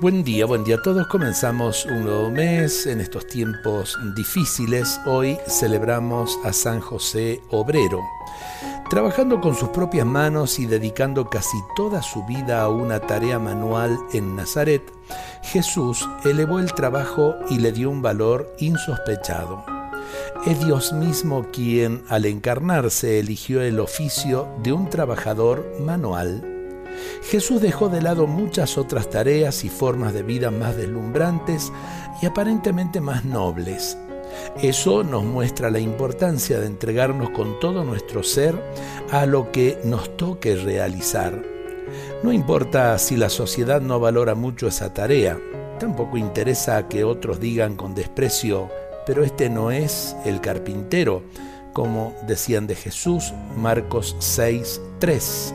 Buen día, buen día a todos. Comenzamos un nuevo mes en estos tiempos difíciles. Hoy celebramos a San José Obrero. Trabajando con sus propias manos y dedicando casi toda su vida a una tarea manual en Nazaret, Jesús elevó el trabajo y le dio un valor insospechado. Es Dios mismo quien, al encarnarse, eligió el oficio de un trabajador manual Jesús dejó de lado muchas otras tareas y formas de vida más deslumbrantes y aparentemente más nobles. Eso nos muestra la importancia de entregarnos con todo nuestro ser a lo que nos toque realizar. No importa si la sociedad no valora mucho esa tarea, tampoco interesa que otros digan con desprecio, pero este no es el carpintero, como decían de Jesús, Marcos 6, 3.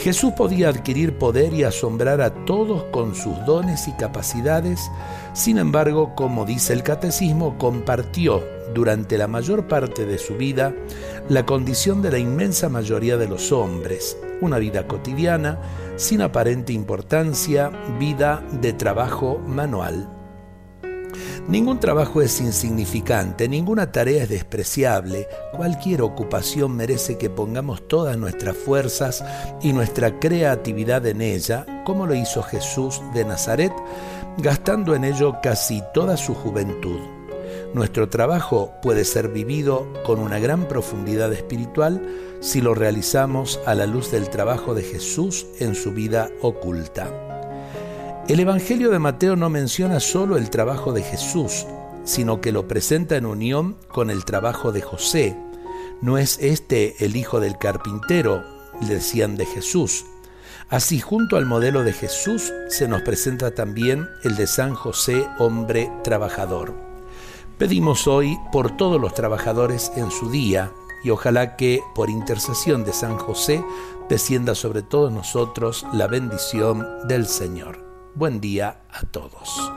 Jesús podía adquirir poder y asombrar a todos con sus dones y capacidades, sin embargo, como dice el catecismo, compartió durante la mayor parte de su vida la condición de la inmensa mayoría de los hombres, una vida cotidiana, sin aparente importancia, vida de trabajo manual. Ningún trabajo es insignificante, ninguna tarea es despreciable, cualquier ocupación merece que pongamos todas nuestras fuerzas y nuestra creatividad en ella, como lo hizo Jesús de Nazaret, gastando en ello casi toda su juventud. Nuestro trabajo puede ser vivido con una gran profundidad espiritual si lo realizamos a la luz del trabajo de Jesús en su vida oculta. El Evangelio de Mateo no menciona solo el trabajo de Jesús, sino que lo presenta en unión con el trabajo de José. ¿No es este el hijo del carpintero? Decían de Jesús. Así, junto al modelo de Jesús, se nos presenta también el de San José, hombre trabajador. Pedimos hoy por todos los trabajadores en su día y ojalá que por intercesión de San José descienda sobre todos nosotros la bendición del Señor. Buen día a todos.